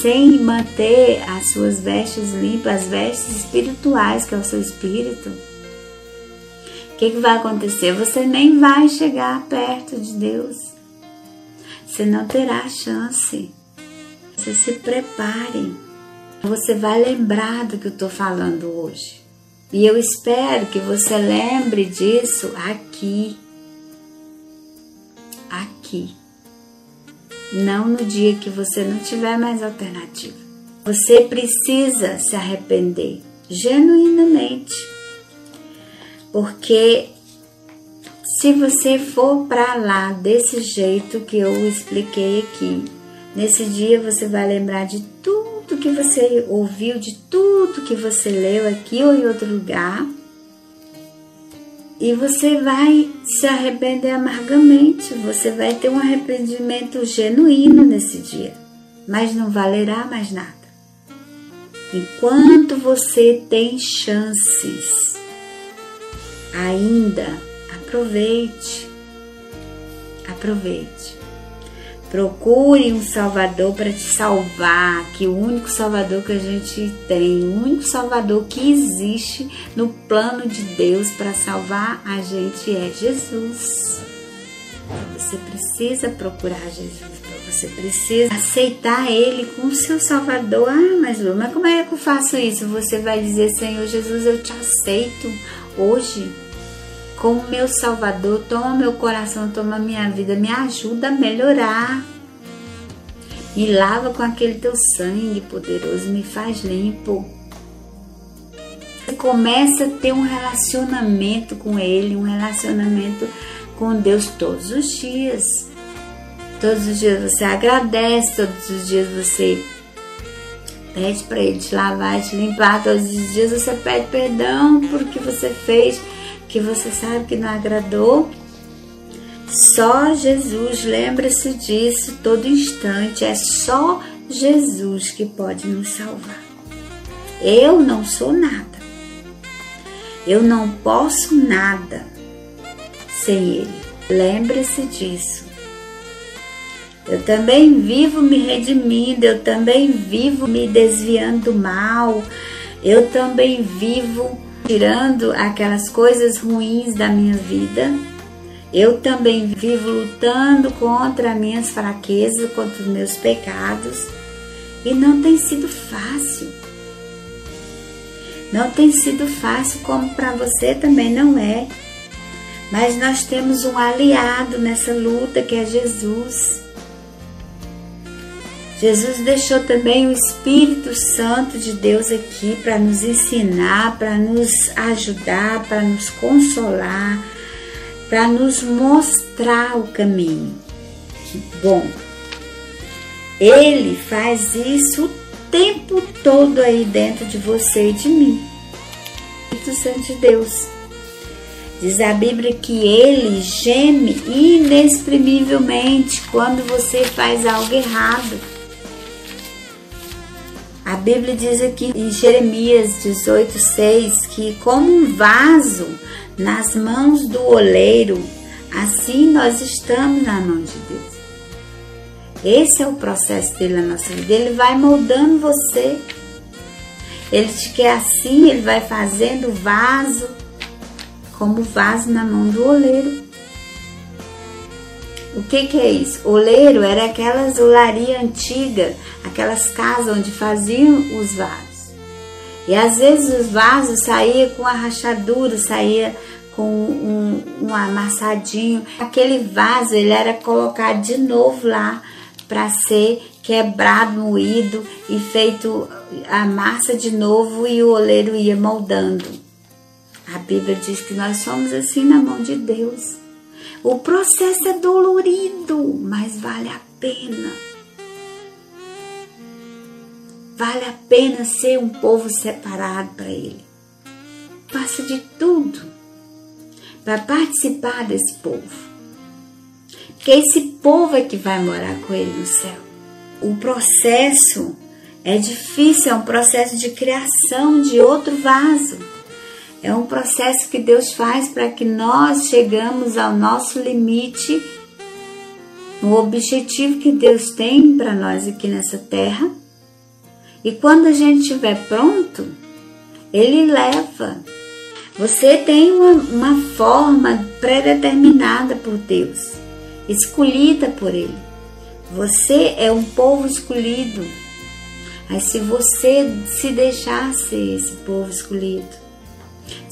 sem manter as suas vestes limpas, as vestes espirituais, que é o seu espírito, o que, que vai acontecer? Você nem vai chegar perto de Deus. Você não terá chance. Você se prepare. Você vai lembrar do que eu estou falando hoje. E eu espero que você lembre disso aqui aqui. Não no dia que você não tiver mais alternativa. Você precisa se arrepender genuinamente. Porque se você for para lá desse jeito que eu expliquei aqui, nesse dia você vai lembrar de tudo que você ouviu, de tudo que você leu aqui ou em outro lugar e você vai se arrepender amargamente, você vai ter um arrependimento genuíno nesse dia, mas não valerá mais nada. Enquanto você tem chances, ainda aproveite, aproveite. Procure um Salvador para te salvar, que o único Salvador que a gente tem, o único Salvador que existe no plano de Deus para salvar a gente é Jesus. Você precisa procurar Jesus, você precisa aceitar Ele como seu Salvador. Ah, mas mas como é que eu faço isso? Você vai dizer, Senhor Jesus, eu te aceito hoje como meu Salvador, toma meu coração, toma minha vida, me ajuda a melhorar. Me lava com aquele teu sangue poderoso, me faz limpo. Você começa a ter um relacionamento com Ele, um relacionamento com Deus todos os dias. Todos os dias você agradece, todos os dias você Pede para Ele te lavar, te limpar todos os dias. Você pede perdão por que você fez, que você sabe que não agradou. Só Jesus, lembre-se disso todo instante. É só Jesus que pode nos salvar. Eu não sou nada. Eu não posso nada sem Ele. Lembre-se disso. Eu também vivo me redimindo, eu também vivo me desviando do mal, eu também vivo tirando aquelas coisas ruins da minha vida. Eu também vivo lutando contra minhas fraquezas, contra os meus pecados. E não tem sido fácil. Não tem sido fácil, como para você também não é. Mas nós temos um aliado nessa luta que é Jesus. Jesus deixou também o Espírito Santo de Deus aqui para nos ensinar, para nos ajudar, para nos consolar, para nos mostrar o caminho. Bom, Ele faz isso o tempo todo aí dentro de você e de mim. Espírito Santo de Deus. Diz a Bíblia que ele geme inexprimivelmente quando você faz algo errado. A Bíblia diz aqui em Jeremias 18,6 que, como um vaso nas mãos do oleiro, assim nós estamos na mão de Deus. Esse é o processo dele na nossa vida. Ele vai moldando você. Ele te quer assim, ele vai fazendo vaso, como vaso na mão do oleiro. O que, que é isso? Oleiro era aquelas olaria antiga, aquelas casas onde faziam os vasos. E às vezes os vasos saía com a rachadura, saía com um, um amassadinho. Aquele vaso ele era colocado de novo lá para ser quebrado, moído e feito a massa de novo e o oleiro ia moldando. A Bíblia diz que nós somos assim na mão de Deus. O processo é dolorido, mas vale a pena. Vale a pena ser um povo separado para Ele. Faça de tudo para participar desse povo. Porque esse povo é que vai morar com Ele no céu. O processo é difícil, é um processo de criação de outro vaso. É um processo que Deus faz para que nós chegamos ao nosso limite, no objetivo que Deus tem para nós aqui nessa terra. E quando a gente estiver pronto, Ele leva. Você tem uma, uma forma predeterminada por Deus, escolhida por Ele. Você é um povo escolhido. Mas se você se deixar ser esse povo escolhido,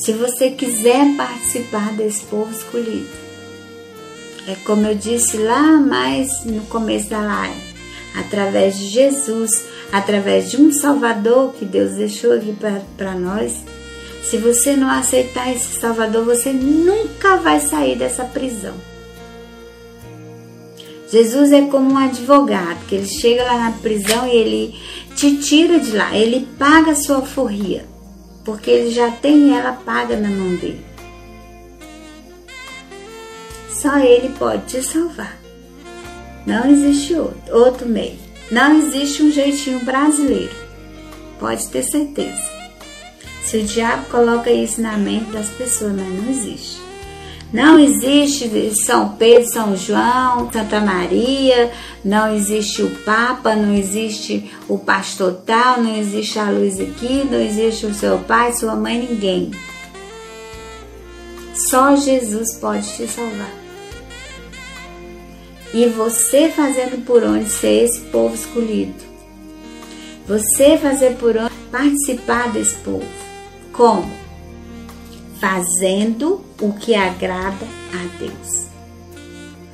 se você quiser participar desse povo escolhido, é como eu disse lá mais no começo da live, através de Jesus, através de um Salvador que Deus deixou aqui para nós. Se você não aceitar esse Salvador, você nunca vai sair dessa prisão. Jesus é como um advogado, que ele chega lá na prisão e ele te tira de lá, ele paga a sua forria porque ele já tem ela paga na mão dele. Só ele pode te salvar. Não existe outro, outro meio. Não existe um jeitinho brasileiro. Pode ter certeza. Se o diabo coloca isso na mente das pessoas, mas não existe. Não existe São Pedro, São João, Santa Maria, não existe o Papa, não existe o pastor tal, não existe a luz aqui, não existe o seu pai, sua mãe, ninguém. Só Jesus pode te salvar. E você fazendo por onde ser esse povo escolhido. Você fazer por onde participar desse povo. Como? Fazendo o que agrada a Deus.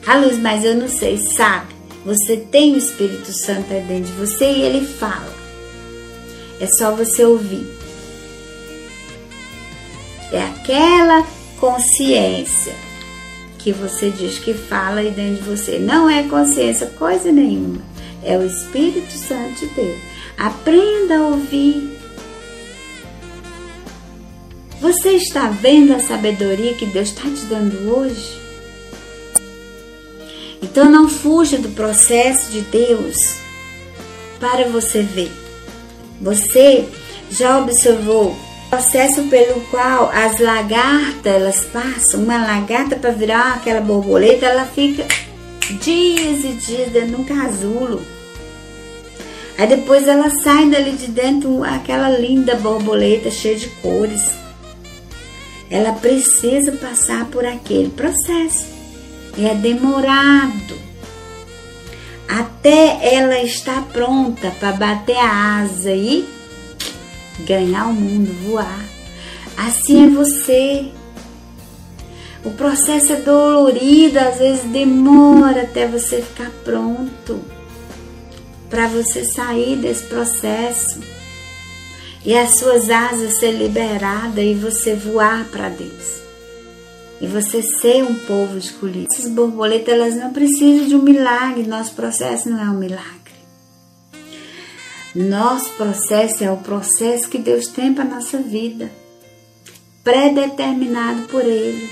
Ah, Luz, mas eu não sei, sabe? Você tem o Espírito Santo dentro de você e ele fala. É só você ouvir. É aquela consciência, que você diz que fala aí dentro de você. Não é consciência, coisa nenhuma. É o Espírito Santo de Deus. Aprenda a ouvir. Você está vendo a sabedoria que Deus está te dando hoje? Então não fuja do processo de Deus para você ver. Você já observou o processo pelo qual as lagartas elas passam? Uma lagarta para virar aquela borboleta, ela fica dias e dias dentro de um casulo. Aí depois ela sai dali de dentro aquela linda borboleta cheia de cores. Ela precisa passar por aquele processo é demorado até ela estar pronta para bater a asa e ganhar o mundo, voar. Assim é você. O processo é dolorido, às vezes demora até você ficar pronto para você sair desse processo e as suas asas ser liberadas e você voar para Deus e você ser um povo escolhido. Essas borboletas elas não precisam de um milagre, nosso processo não é um milagre. Nosso processo é o processo que Deus tem para nossa vida, predeterminado por Ele.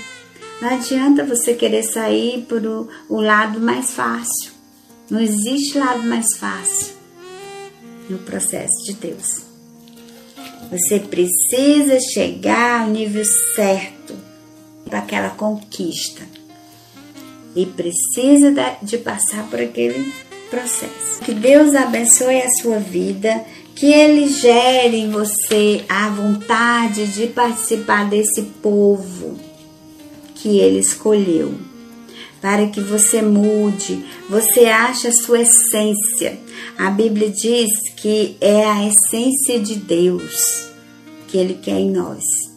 Não adianta você querer sair por o, o lado mais fácil. Não existe lado mais fácil no processo de Deus. Você precisa chegar ao nível certo para aquela conquista e precisa de passar por aquele processo. Que Deus abençoe a sua vida, que Ele gere em você a vontade de participar desse povo que Ele escolheu. Para que você mude, você ache a sua essência. A Bíblia diz que é a essência de Deus que Ele quer em nós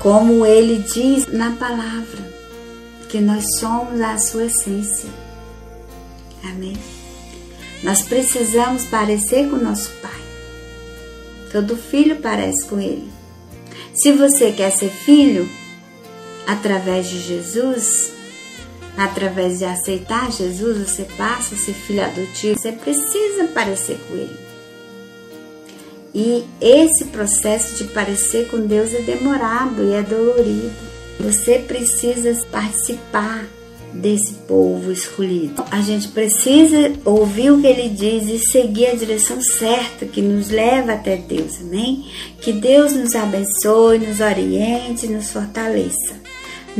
como ele diz na palavra, que nós somos a sua essência. Amém? Nós precisamos parecer com nosso Pai. Todo filho parece com ele. Se você quer ser filho, através de Jesus, através de aceitar Jesus, você passa a ser filho adotivo. Você precisa parecer com ele. E esse processo de parecer com Deus é demorado e é dolorido. Você precisa participar desse povo escolhido. A gente precisa ouvir o que ele diz e seguir a direção certa que nos leva até Deus, amém? Que Deus nos abençoe, nos oriente, nos fortaleça.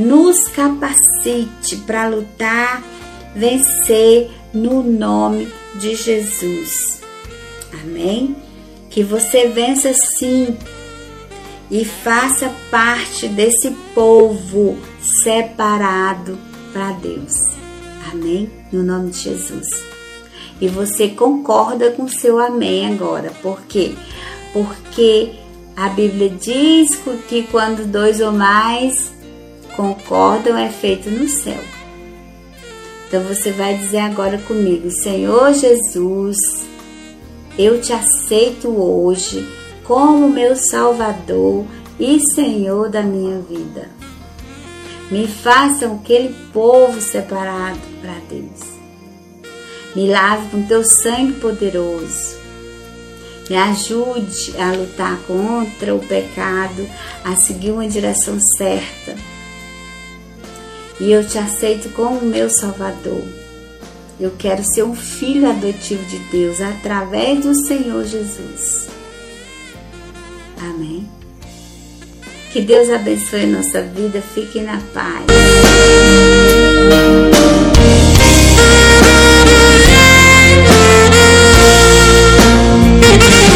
Nos capacite para lutar, vencer no nome de Jesus. Amém? que você vença sim e faça parte desse povo separado para Deus. Amém? No nome de Jesus. E você concorda com seu amém agora. Por quê? Porque a Bíblia diz que quando dois ou mais concordam é feito no céu. Então você vai dizer agora comigo: Senhor Jesus, eu te aceito hoje como meu Salvador e Senhor da minha vida. Me façam aquele povo separado para Deus. Me lave com teu sangue poderoso. Me ajude a lutar contra o pecado, a seguir uma direção certa. E eu te aceito como meu Salvador eu quero ser um filho adotivo de Deus através do Senhor Jesus. Amém. Que Deus abençoe nossa vida. Fique na paz.